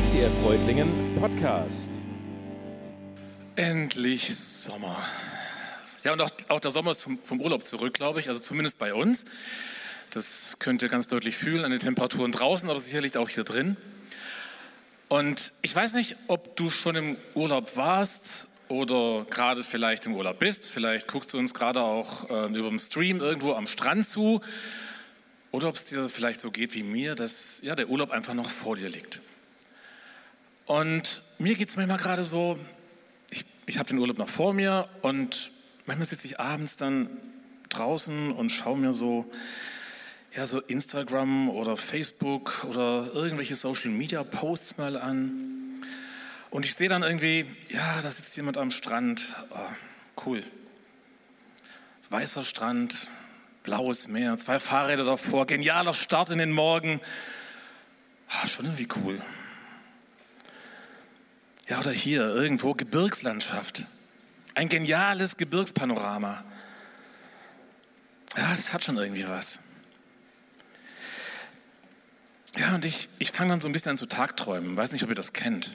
ICF Reutlingen Podcast. Endlich Sommer. Ja, und auch, auch der Sommer ist vom, vom Urlaub zurück, glaube ich, also zumindest bei uns. Das könnt ihr ganz deutlich fühlen an den Temperaturen draußen, aber sicherlich auch hier drin. Und ich weiß nicht, ob du schon im Urlaub warst oder gerade vielleicht im Urlaub bist. Vielleicht guckst du uns gerade auch äh, über dem Stream irgendwo am Strand zu. Oder ob es dir vielleicht so geht wie mir, dass ja, der Urlaub einfach noch vor dir liegt. Und mir geht es manchmal gerade so, ich, ich habe den Urlaub noch vor mir und manchmal sitze ich abends dann draußen und schaue mir so, ja, so Instagram oder Facebook oder irgendwelche Social Media Posts mal an. Und ich sehe dann irgendwie, ja, da sitzt jemand am Strand. Oh, cool. Weißer Strand, blaues Meer, zwei Fahrräder davor, genialer Start in den Morgen. Oh, schon irgendwie cool. Ja, oder hier irgendwo Gebirgslandschaft. Ein geniales Gebirgspanorama. Ja, das hat schon irgendwie was. Ja, und ich, ich fange dann so ein bisschen an zu Tagträumen. Weiß nicht, ob ihr das kennt.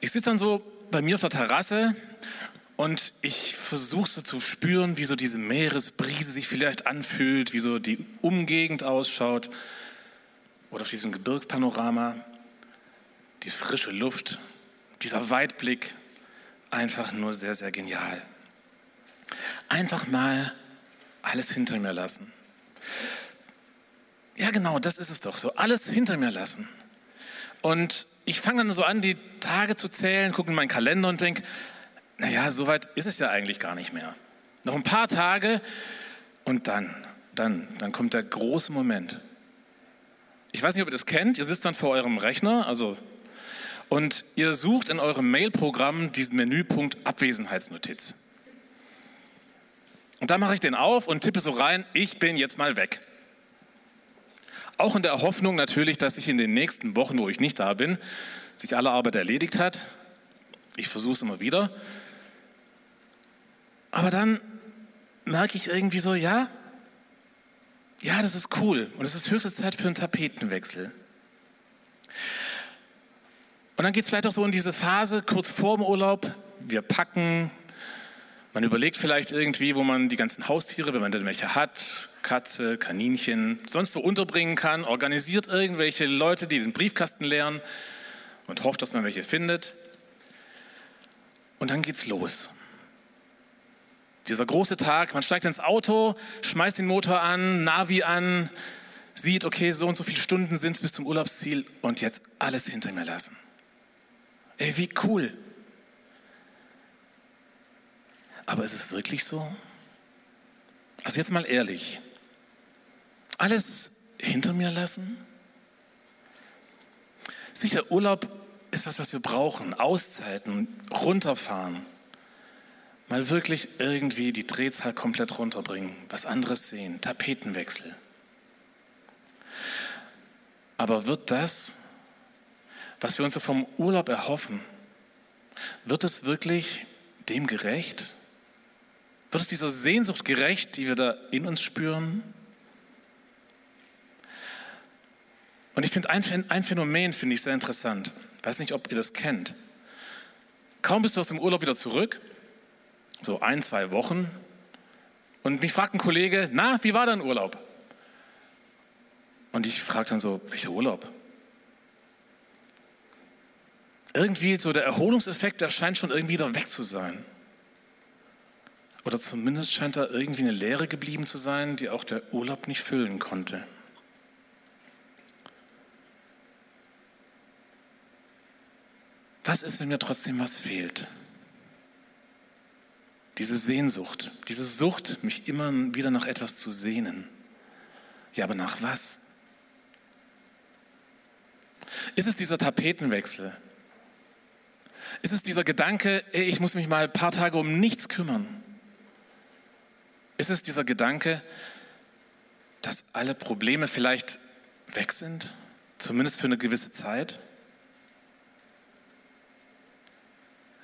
Ich sitze dann so bei mir auf der Terrasse und ich versuche so zu spüren, wie so diese Meeresbrise sich vielleicht anfühlt, wie so die Umgegend ausschaut oder auf diesem Gebirgspanorama, die frische Luft, dieser Weitblick, einfach nur sehr, sehr genial. Einfach mal alles hinter mir lassen. Ja, genau, das ist es doch so. Alles hinter mir lassen. Und ich fange dann so an, die Tage zu zählen, gucke in meinen Kalender und denke, naja, so weit ist es ja eigentlich gar nicht mehr. Noch ein paar Tage und dann, dann, dann kommt der große Moment. Ich weiß nicht, ob ihr das kennt. Ihr sitzt dann vor eurem Rechner, also und ihr sucht in eurem Mailprogramm diesen Menüpunkt Abwesenheitsnotiz. Und da mache ich den auf und tippe so rein, ich bin jetzt mal weg. Auch in der Hoffnung natürlich, dass sich in den nächsten Wochen, wo ich nicht da bin, sich alle Arbeit erledigt hat. Ich versuche es immer wieder. Aber dann merke ich irgendwie so, ja, ja, das ist cool und es ist höchste Zeit für einen Tapetenwechsel. Und dann geht es vielleicht auch so in diese Phase kurz vor dem Urlaub. Wir packen, man überlegt vielleicht irgendwie, wo man die ganzen Haustiere, wenn man denn welche hat, Katze, Kaninchen, sonst wo unterbringen kann, organisiert irgendwelche Leute, die den Briefkasten leeren und hofft, dass man welche findet. Und dann geht's los. Dieser große Tag, man steigt ins Auto, schmeißt den Motor an, Navi an, sieht, okay, so und so viele Stunden sind es bis zum Urlaubsziel und jetzt alles hinter mir lassen. Ey, wie cool. Aber ist es wirklich so? Also jetzt mal ehrlich. Alles hinter mir lassen? Sicher, Urlaub ist was, was wir brauchen. Auszeiten, runterfahren. Mal wirklich irgendwie die Drehzahl komplett runterbringen, was anderes sehen, Tapetenwechsel. Aber wird das was wir uns so vom Urlaub erhoffen, wird es wirklich dem gerecht? Wird es dieser Sehnsucht gerecht, die wir da in uns spüren? Und ich finde ein, Phänomen finde ich sehr interessant. Ich weiß nicht, ob ihr das kennt. Kaum bist du aus dem Urlaub wieder zurück, so ein, zwei Wochen, und mich fragt ein Kollege, na, wie war dein Urlaub? Und ich frage dann so, welcher Urlaub? Irgendwie so der Erholungseffekt, der scheint schon irgendwie wieder weg zu sein. Oder zumindest scheint da irgendwie eine Leere geblieben zu sein, die auch der Urlaub nicht füllen konnte. Was ist, wenn mir trotzdem was fehlt? Diese Sehnsucht, diese Sucht, mich immer wieder nach etwas zu sehnen. Ja, aber nach was? Ist es dieser Tapetenwechsel, ist es dieser Gedanke, ich muss mich mal ein paar Tage um nichts kümmern? Ist es dieser Gedanke, dass alle Probleme vielleicht weg sind, zumindest für eine gewisse Zeit?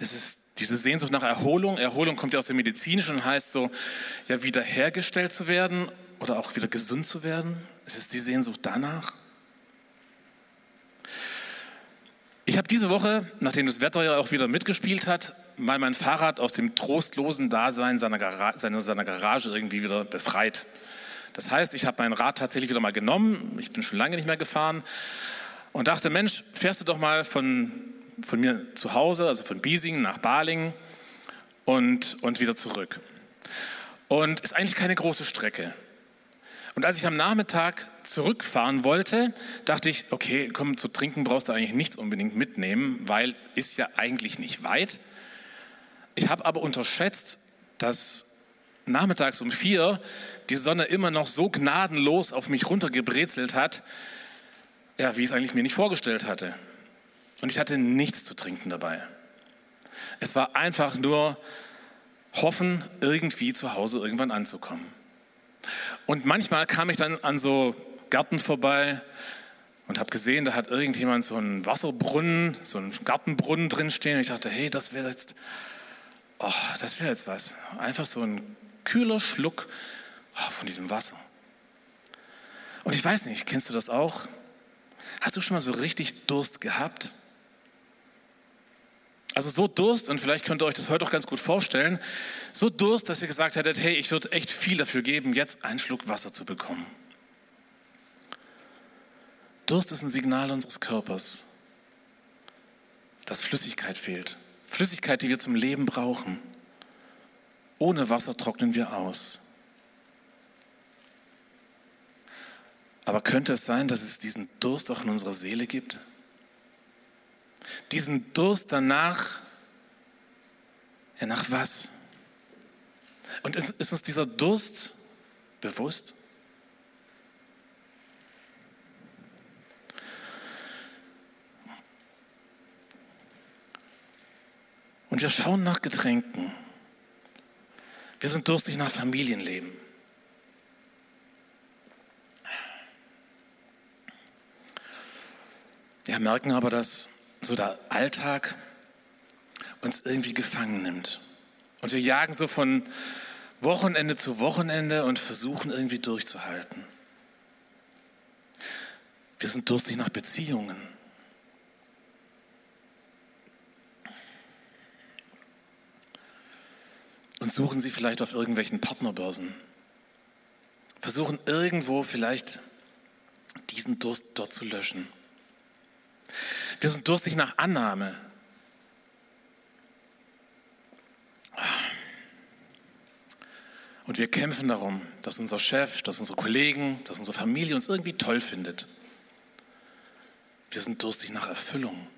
Ist es diese Sehnsucht nach Erholung? Erholung kommt ja aus dem Medizinischen und heißt so, ja, wiederhergestellt zu werden oder auch wieder gesund zu werden. Ist es die Sehnsucht danach? Ich habe diese Woche, nachdem das Wetter ja auch wieder mitgespielt hat, mal mein Fahrrad aus dem trostlosen Dasein seiner, Gara seiner, seiner Garage irgendwie wieder befreit. Das heißt, ich habe mein Rad tatsächlich wieder mal genommen. Ich bin schon lange nicht mehr gefahren und dachte, Mensch, fährst du doch mal von, von mir zu Hause, also von Biesingen nach Balingen und, und wieder zurück. Und ist eigentlich keine große Strecke. Und als ich am Nachmittag zurückfahren wollte, dachte ich, okay, komm, zu trinken brauchst du eigentlich nichts unbedingt mitnehmen, weil ist ja eigentlich nicht weit. Ich habe aber unterschätzt, dass nachmittags um vier die Sonne immer noch so gnadenlos auf mich runtergebrezelt hat, ja, wie ich es eigentlich mir nicht vorgestellt hatte. Und ich hatte nichts zu trinken dabei. Es war einfach nur hoffen, irgendwie zu Hause irgendwann anzukommen. Und manchmal kam ich dann an so Gärten vorbei und habe gesehen, da hat irgendjemand so einen Wasserbrunnen, so einen Gartenbrunnen drinstehen. Und ich dachte, hey, das wäre jetzt, oh, das wäre jetzt was. Einfach so ein kühler Schluck oh, von diesem Wasser. Und ich weiß nicht, kennst du das auch? Hast du schon mal so richtig Durst gehabt? Also so Durst, und vielleicht könnt ihr euch das heute auch ganz gut vorstellen, so Durst, dass ihr gesagt hättet, hey, ich würde echt viel dafür geben, jetzt einen Schluck Wasser zu bekommen. Durst ist ein Signal unseres Körpers, dass Flüssigkeit fehlt. Flüssigkeit, die wir zum Leben brauchen. Ohne Wasser trocknen wir aus. Aber könnte es sein, dass es diesen Durst auch in unserer Seele gibt? Diesen Durst danach, ja nach was? Und ist uns dieser Durst bewusst? Und wir schauen nach Getränken. Wir sind durstig nach Familienleben. Wir merken aber, dass so der Alltag uns irgendwie gefangen nimmt. Und wir jagen so von Wochenende zu Wochenende und versuchen irgendwie durchzuhalten. Wir sind durstig nach Beziehungen. Und suchen sie vielleicht auf irgendwelchen Partnerbörsen. Versuchen irgendwo vielleicht diesen Durst dort zu löschen. Wir sind durstig nach Annahme. Und wir kämpfen darum, dass unser Chef, dass unsere Kollegen, dass unsere Familie uns irgendwie toll findet. Wir sind durstig nach Erfüllung.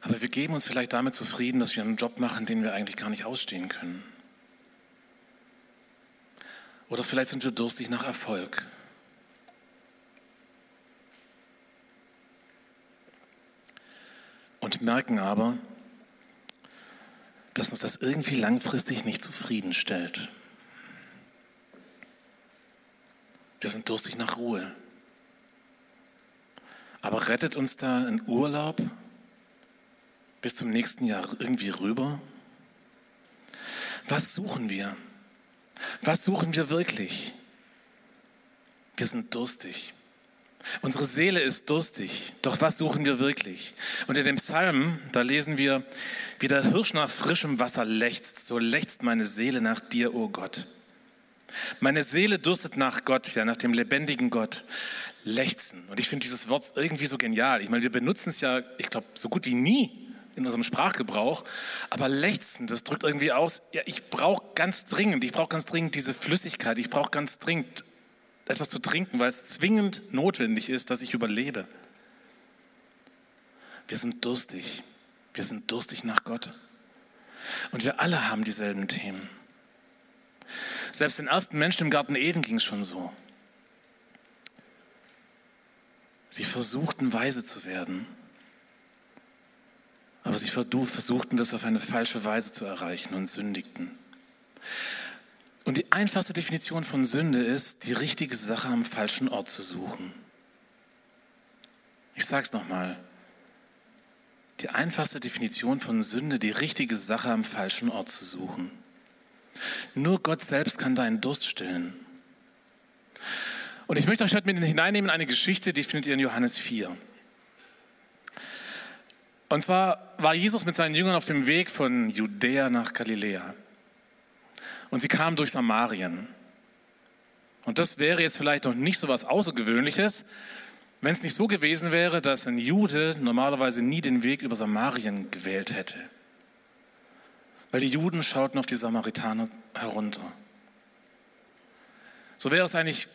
Aber wir geben uns vielleicht damit zufrieden, dass wir einen Job machen, den wir eigentlich gar nicht ausstehen können. Oder vielleicht sind wir durstig nach Erfolg. Und merken aber, dass uns das irgendwie langfristig nicht zufriedenstellt. Wir sind durstig nach Ruhe. Aber rettet uns da ein Urlaub bis zum nächsten Jahr irgendwie rüber? Was suchen wir? Was suchen wir wirklich? Wir sind durstig. Unsere Seele ist durstig. Doch was suchen wir wirklich? Und in dem Psalm, da lesen wir, wie der Hirsch nach frischem Wasser lechzt, so lechzt meine Seele nach dir, o oh Gott. Meine Seele durstet nach Gott, ja, nach dem lebendigen Gott. Lechzen. Und ich finde dieses Wort irgendwie so genial. Ich meine, wir benutzen es ja, ich glaube, so gut wie nie in unserem Sprachgebrauch. Aber lechzen, das drückt irgendwie aus, ja, ich brauche ganz dringend, ich brauche ganz dringend diese Flüssigkeit, ich brauche ganz dringend etwas zu trinken, weil es zwingend notwendig ist, dass ich überlebe. Wir sind durstig. Wir sind durstig nach Gott. Und wir alle haben dieselben Themen. Selbst den ersten Menschen im Garten Eden ging es schon so. Sie versuchten weise zu werden aber sie versuchten das auf eine falsche Weise zu erreichen und sündigten. Und die einfachste Definition von Sünde ist, die richtige Sache am falschen Ort zu suchen. Ich sage es nochmal. Die einfachste Definition von Sünde, die richtige Sache am falschen Ort zu suchen. Nur Gott selbst kann deinen Durst stillen. Und ich möchte euch heute mit hineinnehmen in eine Geschichte, die findet ihr in Johannes 4. Und zwar war Jesus mit seinen Jüngern auf dem Weg von Judäa nach Galiläa. Und sie kamen durch Samarien. Und das wäre jetzt vielleicht noch nicht so was Außergewöhnliches, wenn es nicht so gewesen wäre, dass ein Jude normalerweise nie den Weg über Samarien gewählt hätte. Weil die Juden schauten auf die Samaritaner herunter. So wäre es eigentlich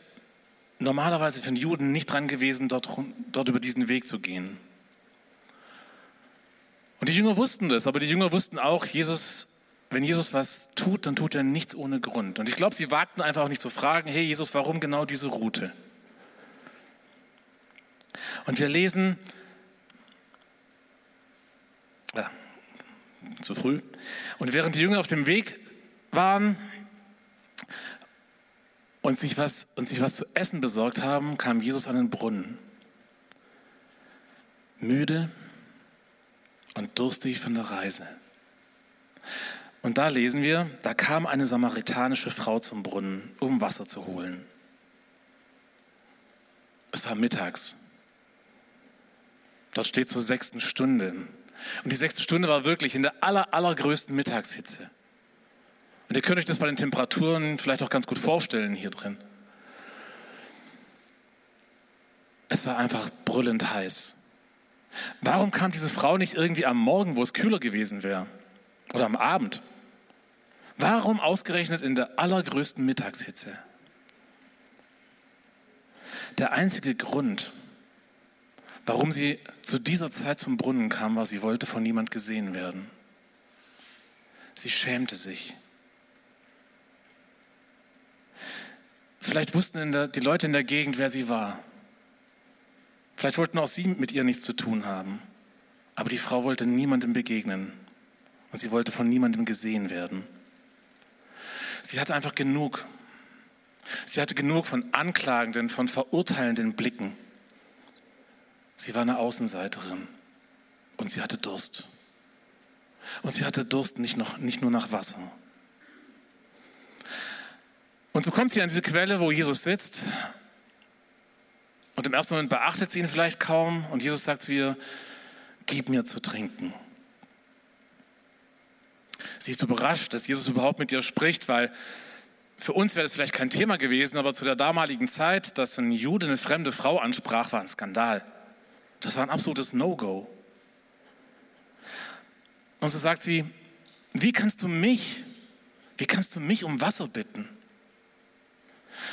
normalerweise für einen Juden nicht dran gewesen, dort, dort über diesen Weg zu gehen. Und die Jünger wussten das, aber die Jünger wussten auch, Jesus, wenn Jesus was tut, dann tut er nichts ohne Grund. Und ich glaube, sie wagten einfach auch nicht zu fragen, hey Jesus, warum genau diese Route? Und wir lesen, ja, zu früh, und während die Jünger auf dem Weg waren und sich was, und sich was zu essen besorgt haben, kam Jesus an den Brunnen. Müde und durstig von der Reise. Und da lesen wir, da kam eine samaritanische Frau zum Brunnen, um Wasser zu holen. Es war mittags. Dort steht zur sechsten Stunde. Und die sechste Stunde war wirklich in der aller, allergrößten Mittagshitze. Und ihr könnt euch das bei den Temperaturen vielleicht auch ganz gut vorstellen hier drin. Es war einfach brüllend heiß. Warum kam diese Frau nicht irgendwie am Morgen, wo es kühler gewesen wäre? Oder am Abend? Warum ausgerechnet in der allergrößten Mittagshitze? Der einzige Grund, warum sie zu dieser Zeit zum Brunnen kam, war, sie wollte von niemand gesehen werden. Sie schämte sich. Vielleicht wussten der, die Leute in der Gegend, wer sie war. Vielleicht wollten auch sie mit ihr nichts zu tun haben. Aber die Frau wollte niemandem begegnen. Und sie wollte von niemandem gesehen werden. Sie hatte einfach genug. Sie hatte genug von anklagenden, von verurteilenden Blicken. Sie war eine Außenseiterin und sie hatte Durst. Und sie hatte Durst nicht, noch, nicht nur nach Wasser. Und so kommt sie an diese Quelle, wo Jesus sitzt und im ersten Moment beachtet sie ihn vielleicht kaum und Jesus sagt zu ihr, gib mir zu trinken. Sie ist überrascht, dass Jesus überhaupt mit ihr spricht, weil für uns wäre das vielleicht kein Thema gewesen, aber zu der damaligen Zeit, dass ein Jude eine fremde Frau ansprach, war ein Skandal. Das war ein absolutes No-Go. Und so sagt sie, wie kannst du mich, wie kannst du mich um Wasser bitten?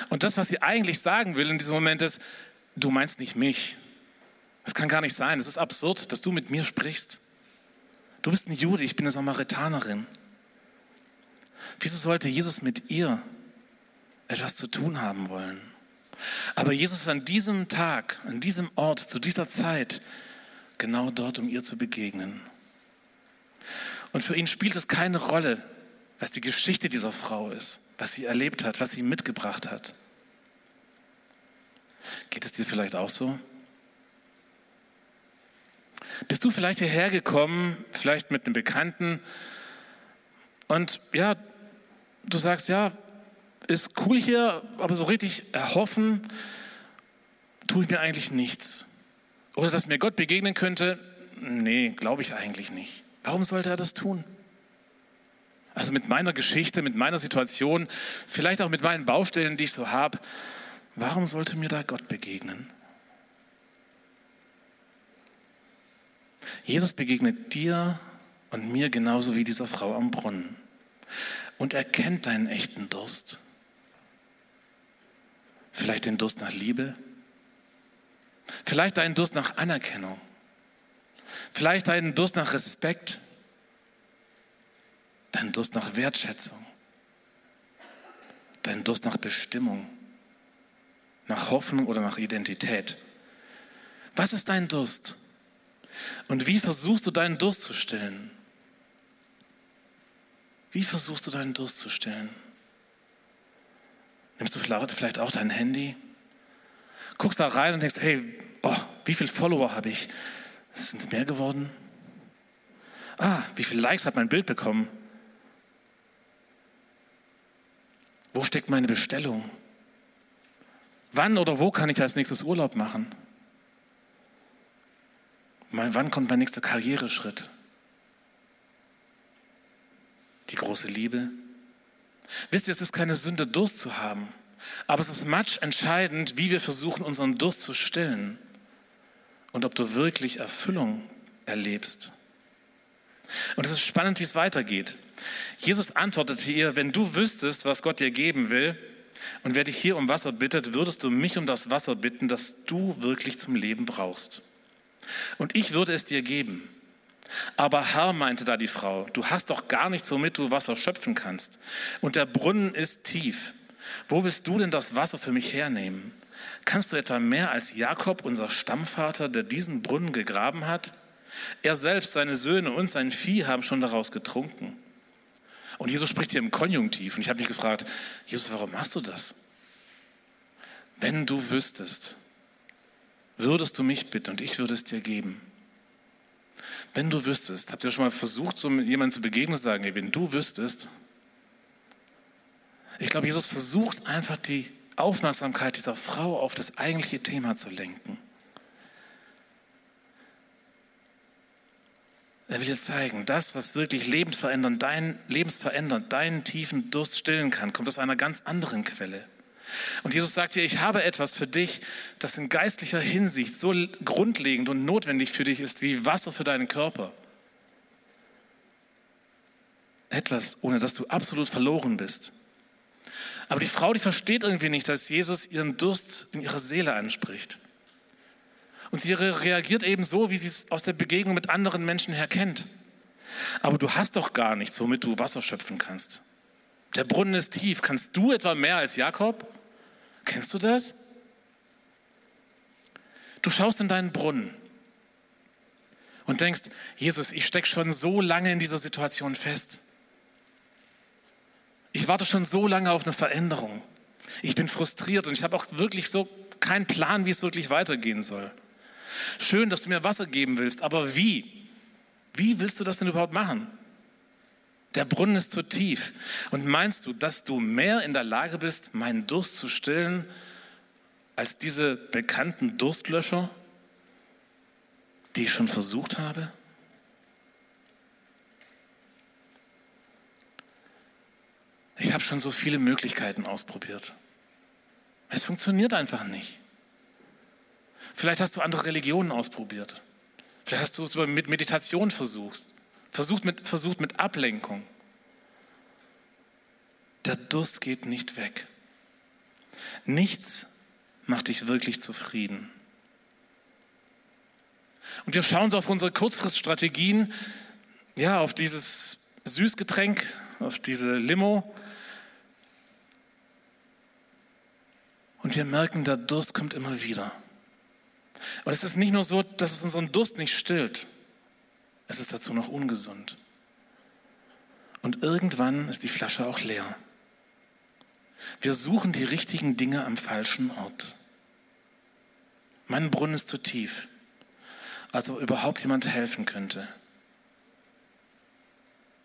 Und das, was sie eigentlich sagen will in diesem Moment ist, du meinst nicht mich. Das kann gar nicht sein. Es ist absurd, dass du mit mir sprichst. Du bist ein Jude, ich bin eine Samaritanerin. Wieso sollte Jesus mit ihr etwas zu tun haben wollen? Aber Jesus ist an diesem Tag, an diesem Ort, zu dieser Zeit genau dort, um ihr zu begegnen. Und für ihn spielt es keine Rolle, was die Geschichte dieser Frau ist, was sie erlebt hat, was sie mitgebracht hat. Geht es dir vielleicht auch so? Bist du vielleicht hierher gekommen, vielleicht mit einem Bekannten und ja, du sagst, ja, ist cool hier, aber so richtig erhoffen tue ich mir eigentlich nichts. Oder dass mir Gott begegnen könnte, nee, glaube ich eigentlich nicht. Warum sollte er das tun? Also mit meiner Geschichte, mit meiner Situation, vielleicht auch mit meinen Baustellen, die ich so habe, Warum sollte mir da Gott begegnen? Jesus begegnet dir und mir genauso wie dieser Frau am Brunnen. Und er kennt deinen echten Durst. Vielleicht den Durst nach Liebe. Vielleicht deinen Durst nach Anerkennung. Vielleicht deinen Durst nach Respekt. Deinen Durst nach Wertschätzung. Deinen Durst nach Bestimmung nach Hoffnung oder nach Identität. Was ist dein Durst? Und wie versuchst du deinen Durst zu stillen? Wie versuchst du deinen Durst zu stillen? Nimmst du vielleicht auch dein Handy? Guckst da rein und denkst, hey, oh, wie viele Follower habe ich? Sind es mehr geworden? Ah, wie viele Likes hat mein Bild bekommen? Wo steckt meine Bestellung? Wann oder wo kann ich als nächstes Urlaub machen? Wann kommt mein nächster Karriereschritt? Die große Liebe. Wisst ihr, es ist keine Sünde, Durst zu haben. Aber es ist matsch entscheidend, wie wir versuchen, unseren Durst zu stillen und ob du wirklich Erfüllung erlebst. Und es ist spannend, wie es weitergeht. Jesus antwortete ihr, wenn du wüsstest, was Gott dir geben will, und wer dich hier um Wasser bittet, würdest du mich um das Wasser bitten, das du wirklich zum Leben brauchst. Und ich würde es dir geben. Aber Herr, meinte da die Frau, du hast doch gar nichts, womit du Wasser schöpfen kannst. Und der Brunnen ist tief. Wo willst du denn das Wasser für mich hernehmen? Kannst du etwa mehr als Jakob, unser Stammvater, der diesen Brunnen gegraben hat? Er selbst, seine Söhne und sein Vieh haben schon daraus getrunken. Und Jesus spricht hier im Konjunktiv. Und ich habe mich gefragt, Jesus, warum machst du das? Wenn du wüsstest, würdest du mich bitten und ich würde es dir geben. Wenn du wüsstest, habt ihr schon mal versucht, so jemandem zu begegnen und zu sagen, ey, wenn du wüsstest, ich glaube, Jesus versucht einfach die Aufmerksamkeit dieser Frau auf das eigentliche Thema zu lenken. Er will dir zeigen, das, was wirklich lebensverändernd, dein, lebensverändernd, deinen tiefen Durst stillen kann, kommt aus einer ganz anderen Quelle. Und Jesus sagt dir, ich habe etwas für dich, das in geistlicher Hinsicht so grundlegend und notwendig für dich ist wie Wasser für deinen Körper. Etwas, ohne dass du absolut verloren bist. Aber die Frau, die versteht irgendwie nicht, dass Jesus ihren Durst in ihrer Seele anspricht. Und sie reagiert eben so, wie sie es aus der Begegnung mit anderen Menschen her kennt. Aber du hast doch gar nichts, womit du Wasser schöpfen kannst. Der Brunnen ist tief. Kannst du etwa mehr als Jakob? Kennst du das? Du schaust in deinen Brunnen und denkst, Jesus, ich stecke schon so lange in dieser Situation fest. Ich warte schon so lange auf eine Veränderung. Ich bin frustriert und ich habe auch wirklich so keinen Plan, wie es wirklich weitergehen soll. Schön, dass du mir Wasser geben willst, aber wie? Wie willst du das denn überhaupt machen? Der Brunnen ist zu tief. Und meinst du, dass du mehr in der Lage bist, meinen Durst zu stillen, als diese bekannten Durstlöscher, die ich schon versucht habe? Ich habe schon so viele Möglichkeiten ausprobiert. Es funktioniert einfach nicht. Vielleicht hast du andere Religionen ausprobiert. Vielleicht hast du es mit Meditation versucht. Versucht mit, versucht mit Ablenkung. Der Durst geht nicht weg. Nichts macht dich wirklich zufrieden. Und wir schauen so auf unsere Kurzfriststrategien, ja, auf dieses Süßgetränk, auf diese Limo. Und wir merken, der Durst kommt immer wieder. Und es ist nicht nur so, dass es unseren Durst nicht stillt, es ist dazu noch ungesund. Und irgendwann ist die Flasche auch leer. Wir suchen die richtigen Dinge am falschen Ort. Mein Brunnen ist zu tief, als ob überhaupt jemand helfen könnte.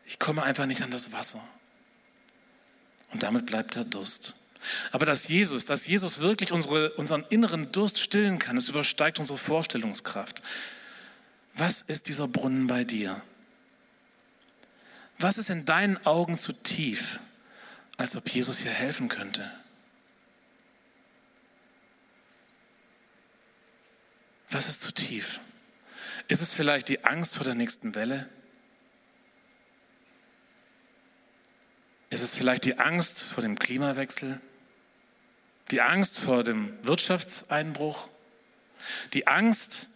Ich komme einfach nicht an das Wasser. Und damit bleibt der Durst. Aber dass Jesus, dass Jesus wirklich unsere, unseren inneren Durst stillen kann, es übersteigt unsere Vorstellungskraft. Was ist dieser Brunnen bei dir? Was ist in deinen Augen zu tief, als ob Jesus hier helfen könnte? Was ist zu tief? Ist es vielleicht die Angst vor der nächsten Welle? Ist es vielleicht die Angst vor dem Klimawechsel? Die Angst vor dem Wirtschaftseinbruch, die Angst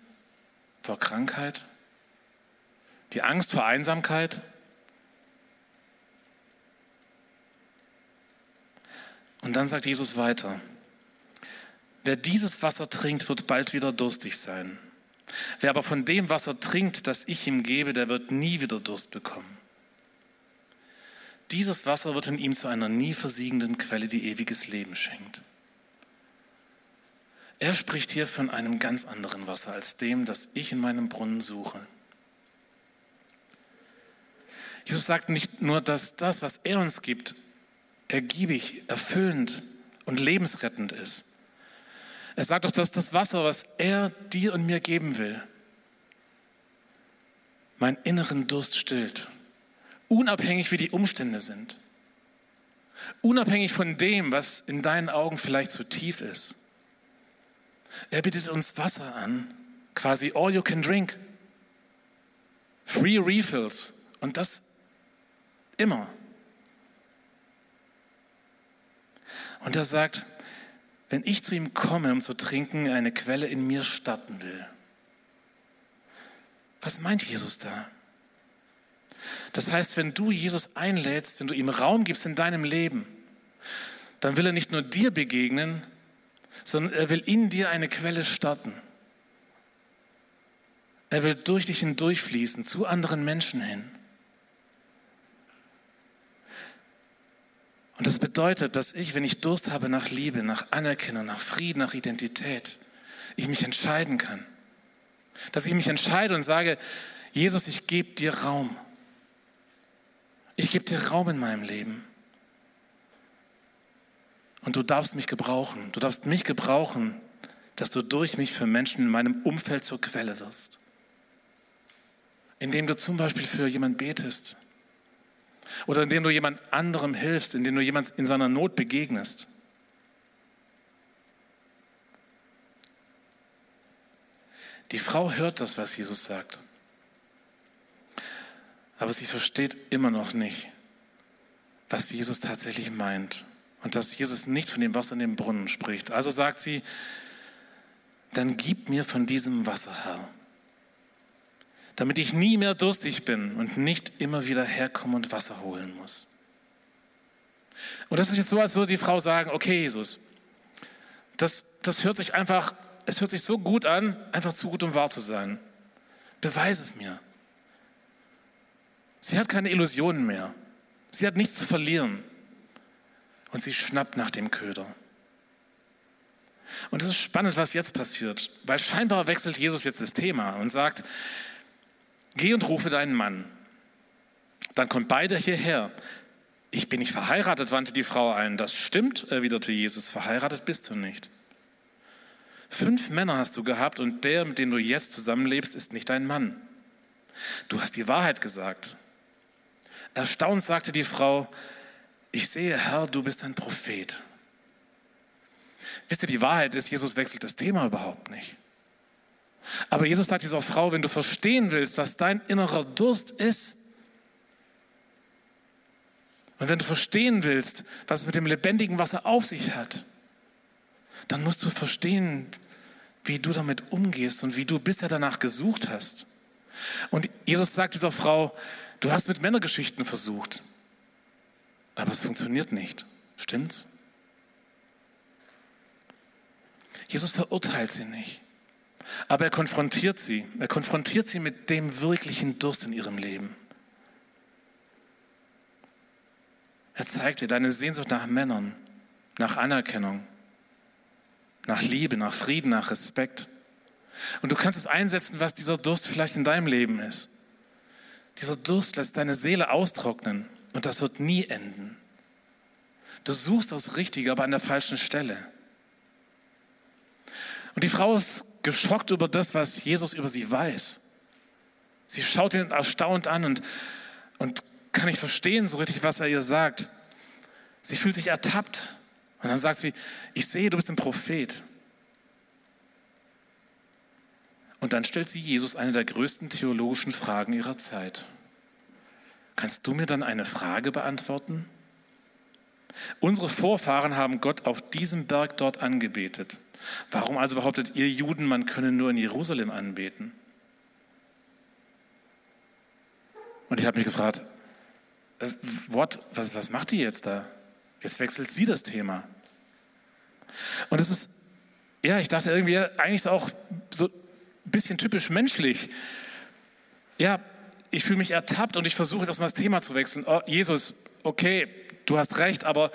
vor Krankheit, die Angst vor Einsamkeit. Und dann sagt Jesus weiter, wer dieses Wasser trinkt, wird bald wieder durstig sein. Wer aber von dem Wasser trinkt, das ich ihm gebe, der wird nie wieder Durst bekommen. Dieses Wasser wird in ihm zu einer nie versiegenden Quelle, die ewiges Leben schenkt. Er spricht hier von einem ganz anderen Wasser als dem, das ich in meinem Brunnen suche. Jesus sagt nicht nur, dass das, was er uns gibt, ergiebig, erfüllend und lebensrettend ist. Er sagt doch, dass das Wasser, was er dir und mir geben will, meinen inneren Durst stillt. Unabhängig wie die Umstände sind. Unabhängig von dem, was in deinen Augen vielleicht zu tief ist. Er bietet uns Wasser an, quasi all you can drink. Free Refills. Und das immer. Und er sagt, wenn ich zu ihm komme, um zu trinken, eine Quelle in mir starten will. Was meint Jesus da? Das heißt, wenn du Jesus einlädst, wenn du ihm Raum gibst in deinem Leben, dann will er nicht nur dir begegnen, sondern er will in dir eine Quelle starten. Er will durch dich hindurchfließen, zu anderen Menschen hin. Und das bedeutet, dass ich, wenn ich Durst habe nach Liebe, nach Anerkennung, nach Frieden, nach Identität, ich mich entscheiden kann. Dass ich mich entscheide und sage, Jesus, ich gebe dir Raum. Ich gebe dir Raum in meinem Leben. Und du darfst mich gebrauchen. Du darfst mich gebrauchen, dass du durch mich für Menschen in meinem Umfeld zur Quelle wirst. Indem du zum Beispiel für jemanden betest. Oder indem du jemand anderem hilfst, indem du jemand in seiner Not begegnest. Die Frau hört das, was Jesus sagt. Aber sie versteht immer noch nicht, was Jesus tatsächlich meint und dass Jesus nicht von dem Wasser in dem Brunnen spricht. Also sagt sie, dann gib mir von diesem Wasser, Herr, damit ich nie mehr durstig bin und nicht immer wieder herkommen und Wasser holen muss. Und das ist jetzt so, als würde die Frau sagen, okay, Jesus, das, das hört sich einfach, es hört sich so gut an, einfach zu gut, um wahr zu sein. Beweise es mir. Sie hat keine Illusionen mehr. Sie hat nichts zu verlieren. Und sie schnappt nach dem Köder. Und es ist spannend, was jetzt passiert, weil scheinbar wechselt Jesus jetzt das Thema und sagt, geh und rufe deinen Mann. Dann kommt beide hierher. Ich bin nicht verheiratet, wandte die Frau ein. Das stimmt, erwiderte Jesus, verheiratet bist du nicht. Fünf Männer hast du gehabt und der, mit dem du jetzt zusammenlebst, ist nicht dein Mann. Du hast die Wahrheit gesagt. Erstaunt sagte die Frau, ich sehe, Herr, du bist ein Prophet. Wisst ihr, die Wahrheit ist, Jesus wechselt das Thema überhaupt nicht. Aber Jesus sagt dieser Frau, wenn du verstehen willst, was dein innerer Durst ist, und wenn du verstehen willst, was es mit dem lebendigen Wasser auf sich hat, dann musst du verstehen, wie du damit umgehst und wie du bisher danach gesucht hast. Und Jesus sagt dieser Frau, Du hast mit Männergeschichten versucht, aber es funktioniert nicht. Stimmt's? Jesus verurteilt sie nicht, aber er konfrontiert sie. Er konfrontiert sie mit dem wirklichen Durst in ihrem Leben. Er zeigt dir deine Sehnsucht nach Männern, nach Anerkennung, nach Liebe, nach Frieden, nach Respekt. Und du kannst es einsetzen, was dieser Durst vielleicht in deinem Leben ist. Dieser Durst lässt deine Seele austrocknen und das wird nie enden. Du suchst das Richtige, aber an der falschen Stelle. Und die Frau ist geschockt über das, was Jesus über sie weiß. Sie schaut ihn erstaunt an und, und kann nicht verstehen so richtig, was er ihr sagt. Sie fühlt sich ertappt. Und dann sagt sie, ich sehe, du bist ein Prophet. Und dann stellt sie Jesus eine der größten theologischen Fragen ihrer Zeit. Kannst du mir dann eine Frage beantworten? Unsere Vorfahren haben Gott auf diesem Berg dort angebetet. Warum also behauptet ihr Juden, man könne nur in Jerusalem anbeten? Und ich habe mich gefragt, äh, what, was, was macht die jetzt da? Jetzt wechselt sie das Thema. Und es ist, ja, ich dachte irgendwie, eigentlich ist auch so ein bisschen typisch menschlich. Ja, ich fühle mich ertappt und ich versuche jetzt erstmal das Thema zu wechseln. Oh, Jesus, okay, du hast recht, aber,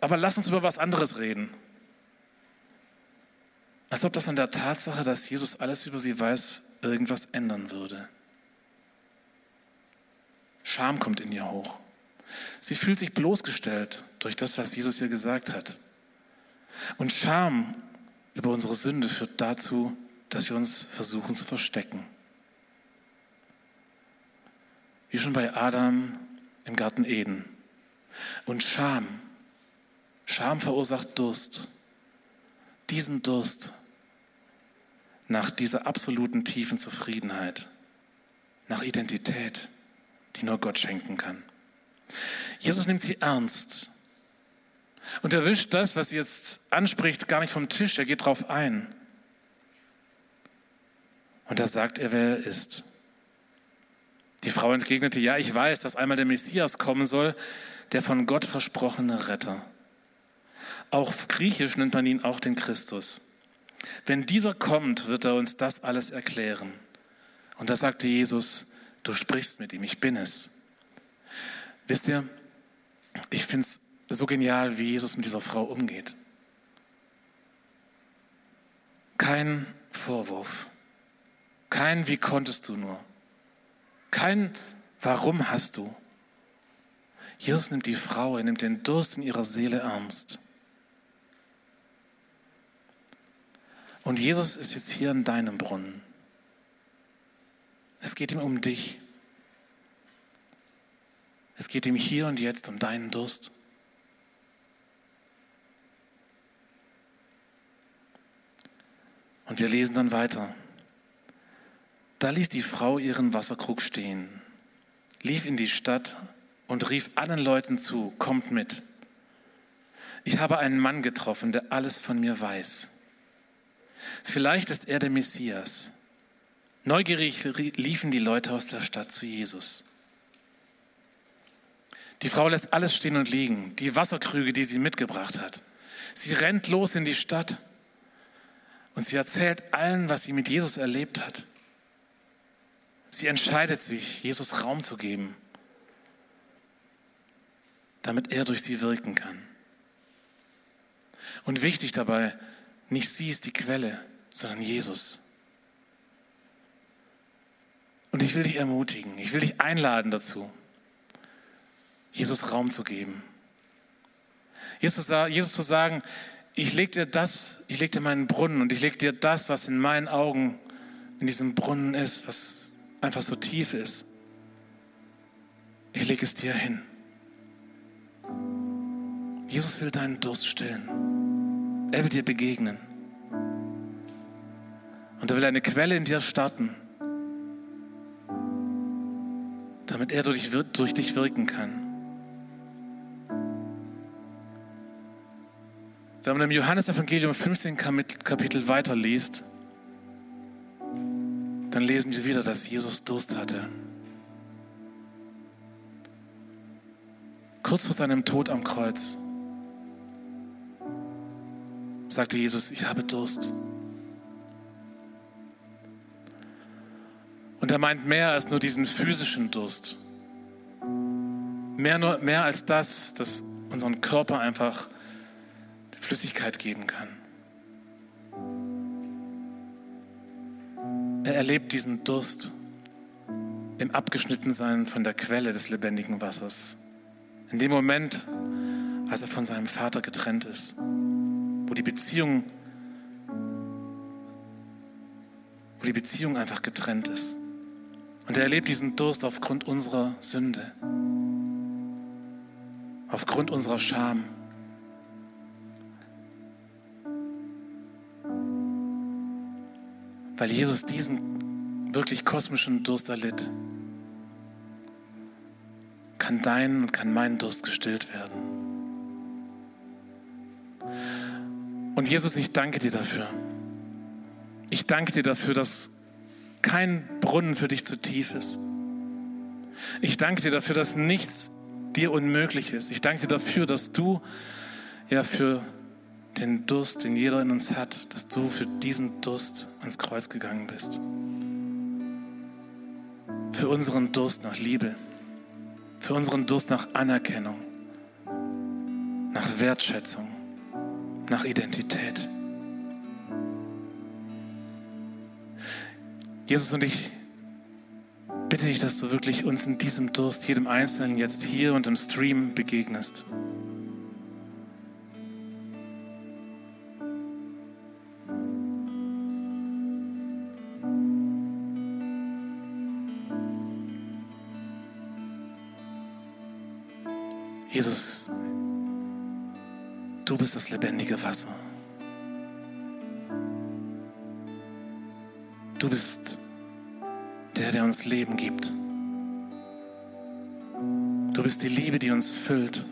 aber lass uns über was anderes reden. Als ob das an der Tatsache, dass Jesus alles über sie weiß, irgendwas ändern würde. Scham kommt in ihr hoch. Sie fühlt sich bloßgestellt durch das, was Jesus ihr gesagt hat. Und Scham über unsere Sünde führt dazu, dass wir uns versuchen zu verstecken. Wie schon bei Adam im Garten Eden. Und Scham. Scham verursacht Durst. Diesen Durst nach dieser absoluten tiefen Zufriedenheit, nach Identität, die nur Gott schenken kann. Jesus nimmt sie ernst und er wischt das, was sie jetzt anspricht, gar nicht vom Tisch. Er geht drauf ein. Und da sagt er, wer er ist. Die Frau entgegnete, ja, ich weiß, dass einmal der Messias kommen soll, der von Gott versprochene Retter. Auch griechisch nennt man ihn auch den Christus. Wenn dieser kommt, wird er uns das alles erklären. Und da sagte Jesus, du sprichst mit ihm, ich bin es. Wisst ihr, ich finde es so genial, wie Jesus mit dieser Frau umgeht. Kein Vorwurf, kein Wie konntest du nur, kein Warum hast du. Jesus nimmt die Frau, er nimmt den Durst in ihrer Seele ernst. Und Jesus ist jetzt hier in deinem Brunnen. Es geht ihm um dich. Es geht ihm hier und jetzt um deinen Durst. Und wir lesen dann weiter. Da ließ die Frau ihren Wasserkrug stehen, lief in die Stadt und rief allen Leuten zu, kommt mit. Ich habe einen Mann getroffen, der alles von mir weiß. Vielleicht ist er der Messias. Neugierig liefen die Leute aus der Stadt zu Jesus. Die Frau lässt alles stehen und liegen, die Wasserkrüge, die sie mitgebracht hat. Sie rennt los in die Stadt und sie erzählt allen, was sie mit Jesus erlebt hat. Sie entscheidet sich, Jesus Raum zu geben, damit er durch sie wirken kann. Und wichtig dabei, nicht sie ist die Quelle, sondern Jesus. Und ich will dich ermutigen, ich will dich einladen dazu, Jesus Raum zu geben. Jesus, zu sagen, ich leg dir das, ich leg dir meinen Brunnen und ich leg dir das, was in meinen Augen in diesem Brunnen ist, was einfach so tief ist. Ich lege es dir hin. Jesus will deinen Durst stillen. Er will dir begegnen. Und er will eine Quelle in dir starten, damit er durch, durch dich wirken kann. Wenn man im Johannesevangelium 15 Kapitel weiterliest, dann lesen wir wieder, dass Jesus Durst hatte. Kurz vor seinem Tod am Kreuz sagte Jesus, ich habe Durst. Und er meint mehr als nur diesen physischen Durst. Mehr, mehr als das, dass unseren Körper einfach Flüssigkeit geben kann. Er erlebt diesen Durst im Abgeschnittensein von der Quelle des lebendigen Wassers. In dem Moment, als er von seinem Vater getrennt ist, wo die Beziehung, wo die Beziehung einfach getrennt ist. Und er erlebt diesen Durst aufgrund unserer Sünde, aufgrund unserer Scham. Weil Jesus diesen wirklich kosmischen Durst erlitt, kann dein und kann mein Durst gestillt werden. Und Jesus, ich danke dir dafür. Ich danke dir dafür, dass kein Brunnen für dich zu tief ist. Ich danke dir dafür, dass nichts dir unmöglich ist. Ich danke dir dafür, dass du ja für den Durst, den jeder in uns hat, dass du für diesen Durst ans Kreuz gegangen bist. Für unseren Durst nach Liebe, für unseren Durst nach Anerkennung, nach Wertschätzung, nach Identität. Jesus und ich bitte dich, dass du wirklich uns in diesem Durst, jedem Einzelnen jetzt hier und im Stream begegnest. Du bist das lebendige Wasser. Du bist der, der uns Leben gibt. Du bist die Liebe, die uns füllt.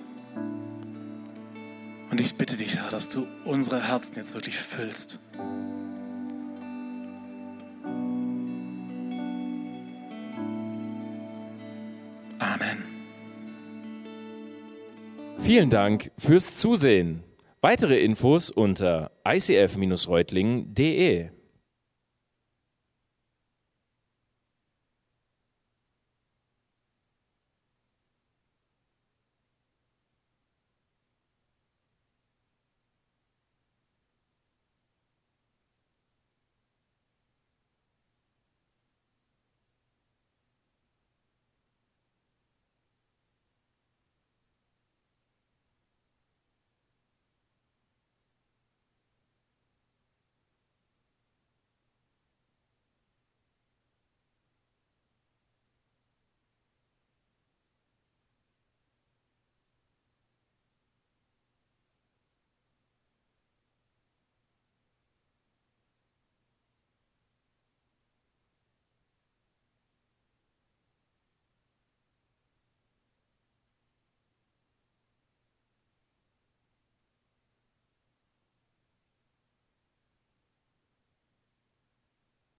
Und ich bitte dich, Herr, dass du unsere Herzen jetzt wirklich füllst. Amen. Vielen Dank fürs Zusehen. Weitere Infos unter icf-reutlingen.de